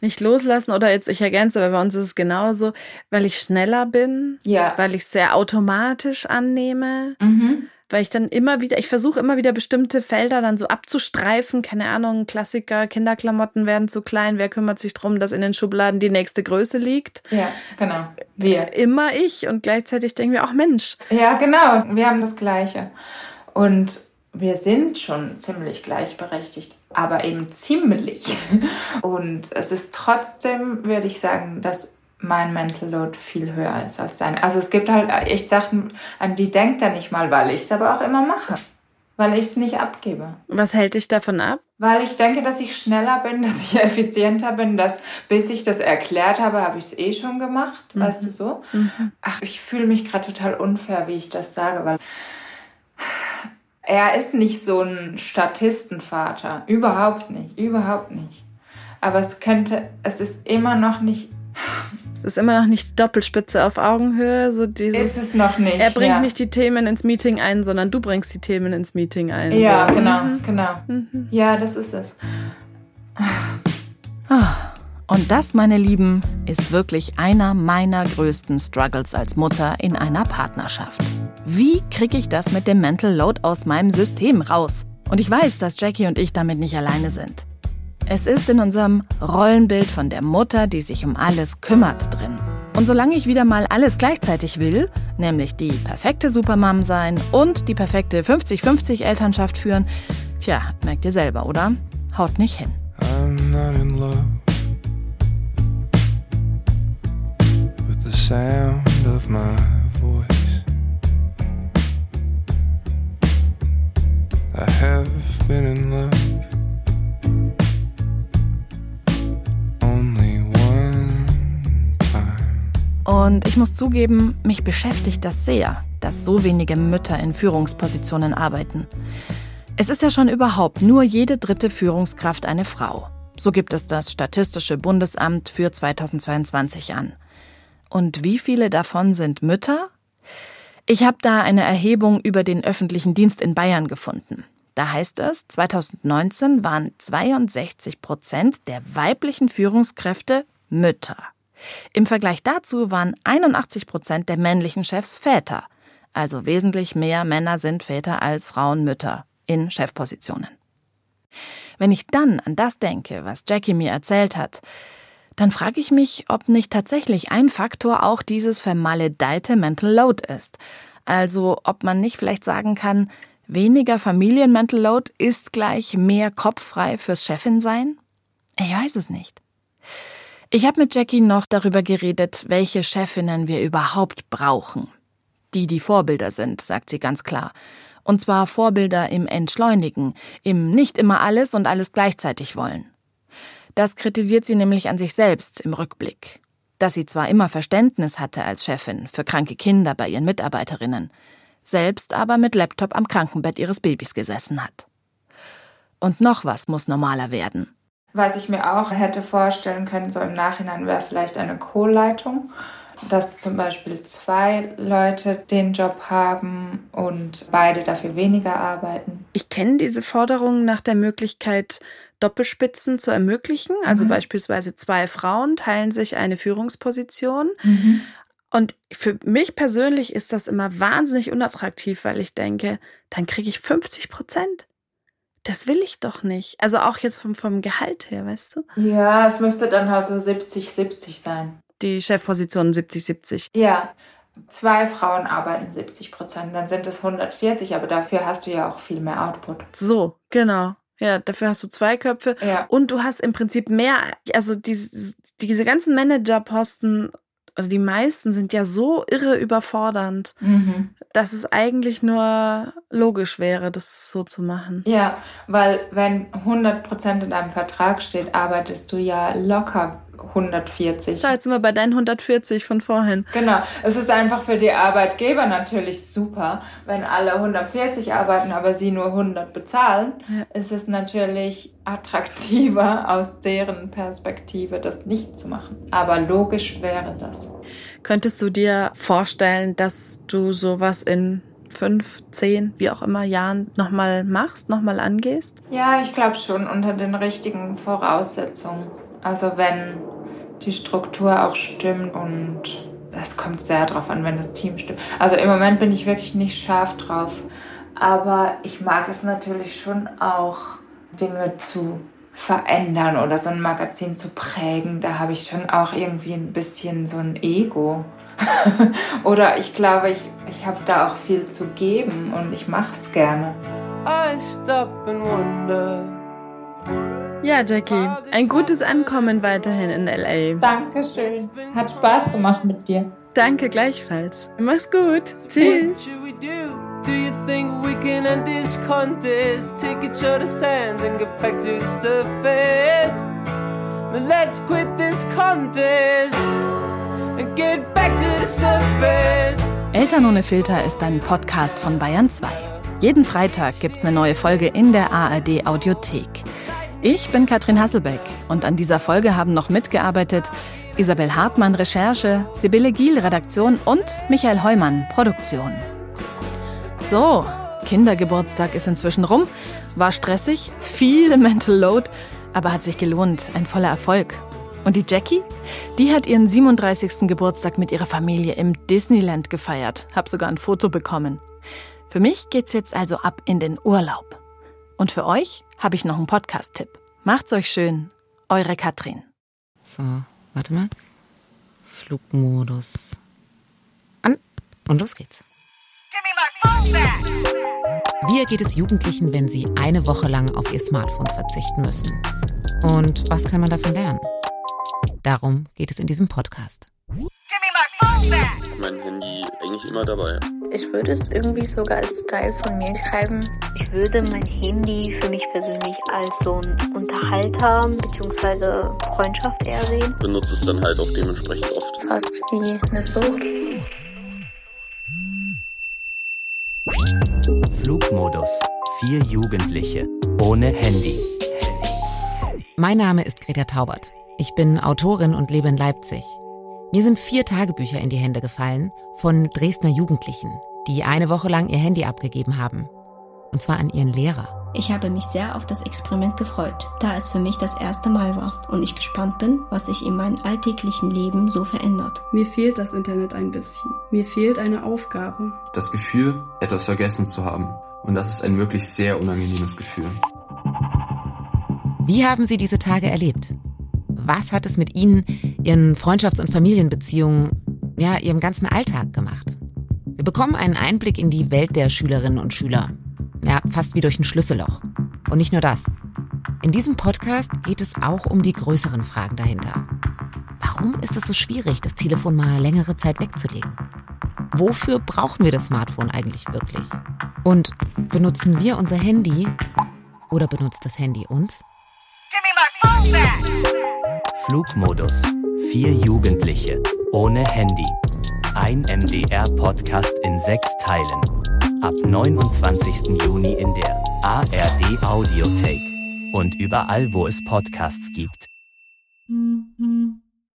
Nicht loslassen oder jetzt, ich ergänze, weil bei uns ist es genauso, weil ich schneller bin, Ja. weil ich sehr automatisch annehme, Mhm. weil ich dann immer wieder, ich versuche immer wieder bestimmte Felder dann so abzustreifen, keine Ahnung, Klassiker, Kinderklamotten werden zu klein, wer kümmert sich drum, dass in den Schubladen die nächste Größe liegt? Ja, genau. Wir. Immer ich und gleichzeitig denken wir auch, Mensch, Ja, genau. Wir haben das Gleiche. Und wir sind schon ziemlich gleichberechtigt, aber eben ziemlich. Und es ist trotzdem, würde ich sagen, dass mein Mental Load viel höher ist als sein. Also es gibt halt echt Sachen, an die denkt er nicht mal, weil ich es aber auch immer mache. Weil ich es nicht abgebe. was hält dich davon ab? Weil ich denke, dass ich schneller bin, dass ich effizienter bin, dass bis ich das erklärt habe, habe ich es eh schon gemacht, weißt du so? Ach, ich fühle mich gerade total unfair, wie ich das sage, weil er ist nicht so ein Statistenvater. Überhaupt nicht, überhaupt nicht. Aber es könnte, es ist immer noch nicht, Es ist immer noch nicht Doppelspitze auf Augenhöhe, so dieses. ist es noch nicht. er bringt ja. nicht die Themen ins Meeting ein, sondern du bringst die Themen ins Meeting ein. Ja, so. genau, genau. Ja, das ist es. Und das, meine Lieben, ist wirklich einer meiner größten Struggles als Mutter in einer Partnerschaft. Wie kriege ich das mit dem Mental Load aus meinem System raus? Und ich weiß, dass Jackie und ich damit nicht alleine sind. Es ist in unserem Rollenbild von der Mutter, die sich um alles kümmert, drin. Und solange ich wieder mal alles gleichzeitig will, nämlich die perfekte Supermom sein und die perfekte 50-50 Elternschaft führen, Tja, merkt ihr selber, oder? Haut nicht hin. I'm not in love with the sound of my I have been in love only one time. Und ich muss zugeben, mich beschäftigt das sehr, dass so wenige Mütter in Führungspositionen arbeiten. Es ist ja schon überhaupt nur jede dritte Führungskraft eine Frau. So gibt es das Statistische Bundesamt für 2022 an. Und wie viele davon sind Mütter? Ich habe da eine Erhebung über den öffentlichen Dienst in Bayern gefunden. Da heißt es, 2019 waren 62 Prozent der weiblichen Führungskräfte Mütter. Im Vergleich dazu waren 81 Prozent der männlichen Chefs Väter. Also wesentlich mehr Männer sind Väter als Frauen Mütter in Chefpositionen. Wenn ich dann an das denke, was Jackie mir erzählt hat, dann frage ich mich, ob nicht tatsächlich ein Faktor auch dieses vermaledeite Mental Load ist. Also ob man nicht vielleicht sagen kann, weniger Familien-Mental Load ist gleich mehr kopffrei fürs Chefin sein? Ich weiß es nicht. Ich habe mit Jackie noch darüber geredet, welche Chefinnen wir überhaupt brauchen. Die, die Vorbilder sind, sagt sie ganz klar. Und zwar Vorbilder im Entschleunigen, im nicht immer alles und alles gleichzeitig wollen. Das kritisiert sie nämlich an sich selbst im Rückblick. Dass sie zwar immer Verständnis hatte als Chefin für kranke Kinder bei ihren Mitarbeiterinnen, selbst aber mit Laptop am Krankenbett ihres Babys gesessen hat. Und noch was muss normaler werden. Was ich mir auch hätte vorstellen können, so im Nachhinein, wäre vielleicht eine Co-Leitung dass zum Beispiel zwei Leute den Job haben und beide dafür weniger arbeiten. Ich kenne diese Forderung nach der Möglichkeit, Doppelspitzen zu ermöglichen. Also Mhm. beispielsweise zwei Frauen teilen sich eine Führungsposition. Mhm. Und für mich persönlich ist das immer wahnsinnig unattraktiv, weil ich denke, dann kriege ich 50 Prozent. Das will ich doch nicht. Also auch jetzt vom, vom Gehalt her, weißt du? Ja, es müsste dann halt so 70-70 sein. Die Chefposition 70-70. Ja, zwei Frauen arbeiten 70 Prozent, dann sind es 140, aber dafür hast du ja auch viel mehr Output. So, genau. Ja, dafür hast du zwei Köpfe. Ja. Und du hast im Prinzip mehr, also diese, diese ganzen Managerposten, oder die meisten sind ja so irre überfordernd, Mhm. dass es eigentlich nur logisch wäre, das so zu machen. Ja, weil wenn 100 Prozent in deinem Vertrag steht, arbeitest du ja locker 140. Schau, jetzt sind wir bei deinen 140 von vorhin. Genau. Es ist einfach für die Arbeitgeber natürlich super, wenn alle 140 arbeiten, aber sie nur 100 bezahlen. Ja. Ist es natürlich attraktiver aus deren Perspektive, das nicht zu machen. Aber logisch wäre das. Könntest du dir vorstellen, dass du sowas in fünf, zehn, wie auch immer Jahren nochmal machst, nochmal angehst? Ja, ich glaube schon unter den richtigen Voraussetzungen. Also wenn die Struktur auch stimmt und es kommt sehr drauf an, wenn das Team stimmt. Also im Moment bin ich wirklich nicht scharf drauf. Aber ich mag es natürlich schon auch, Dinge zu verändern oder so ein Magazin zu prägen. Da habe ich schon auch irgendwie ein bisschen so ein Ego. oder ich glaube, ich, ich habe da auch viel zu geben und ich mache es gerne. I stop and wonder. Ja, Jackie, ein gutes Ankommen weiterhin in LA. Dankeschön. Hat Spaß gemacht mit dir. Danke gleichfalls. Mach's gut. Tschüss. Do you think we can end this contest? Take each other's hands and get back to the surface. Then let's quit this contest and get back to the surface. Eltern ohne Filter ist ein Podcast von Bayern 2. Jeden Freitag gibt's eine neue Folge in der ARD Audiothek. Ich bin Katrin Hasselbeck und an dieser Folge haben noch mitgearbeitet Isabel Hartmann Recherche, Sibylle Giel Redaktion und Michael Heumann Produktion. So, Kindergeburtstag ist inzwischen rum, war stressig, viel Mental Load, aber hat sich gelohnt, ein voller Erfolg. Und die Jackie? Die hat ihren 37. Geburtstag mit ihrer Familie im Disneyland gefeiert. Hab sogar ein Foto bekommen. Für mich geht's jetzt also ab in den Urlaub. Und für euch habe ich noch einen Podcast-Tipp. Macht's euch schön. Eure Katrin. So, warte mal. Flugmodus an und los geht's. Give me my phone back. Wie geht es Jugendlichen, wenn sie eine Woche lang auf ihr Smartphone verzichten müssen? Und was kann man davon lernen? Darum geht es in diesem Podcast. Mein Handy eigentlich immer dabei. Ich würde es irgendwie sogar als Teil von mir schreiben. Ich würde mein Handy für mich persönlich als so ein Unterhalter bzw. Freundschaft eher sehen. Benutze es dann halt auch dementsprechend oft. Fast wie eine Sucht. Flugmodus. Vier Jugendliche. Ohne Handy. Mein Name ist Greta Taubert. Ich bin Autorin und lebe in Leipzig. Mir sind vier Tagebücher in die Hände gefallen von Dresdner Jugendlichen, die eine Woche lang ihr Handy abgegeben haben. Und zwar an ihren Lehrer. Ich habe mich sehr auf das Experiment gefreut, da es für mich das erste Mal war und ich gespannt bin, was sich in meinem alltäglichen Leben so verändert. Mir fehlt das Internet ein bisschen. Mir fehlt eine Aufgabe. Das Gefühl, etwas vergessen zu haben. Und das ist ein wirklich sehr unangenehmes Gefühl. Wie haben Sie diese Tage erlebt? Was hat es mit Ihnen, Ihren Freundschafts- und Familienbeziehungen, ja, Ihrem ganzen Alltag gemacht? Wir bekommen einen Einblick in die Welt der Schülerinnen und Schüler. Ja, fast wie durch ein Schlüsselloch. Und nicht nur das. In diesem Podcast geht es auch um die größeren Fragen dahinter. Warum ist es so schwierig, das Telefon mal längere Zeit wegzulegen? Wofür brauchen wir das Smartphone eigentlich wirklich? Und benutzen wir unser Handy oder benutzt das Handy uns? Flugmodus. Vier Jugendliche. Ohne Handy. Ein MDR-Podcast in sechs Teilen. Ab 29. Juni in der ARD Audiothek. Und überall, wo es Podcasts gibt.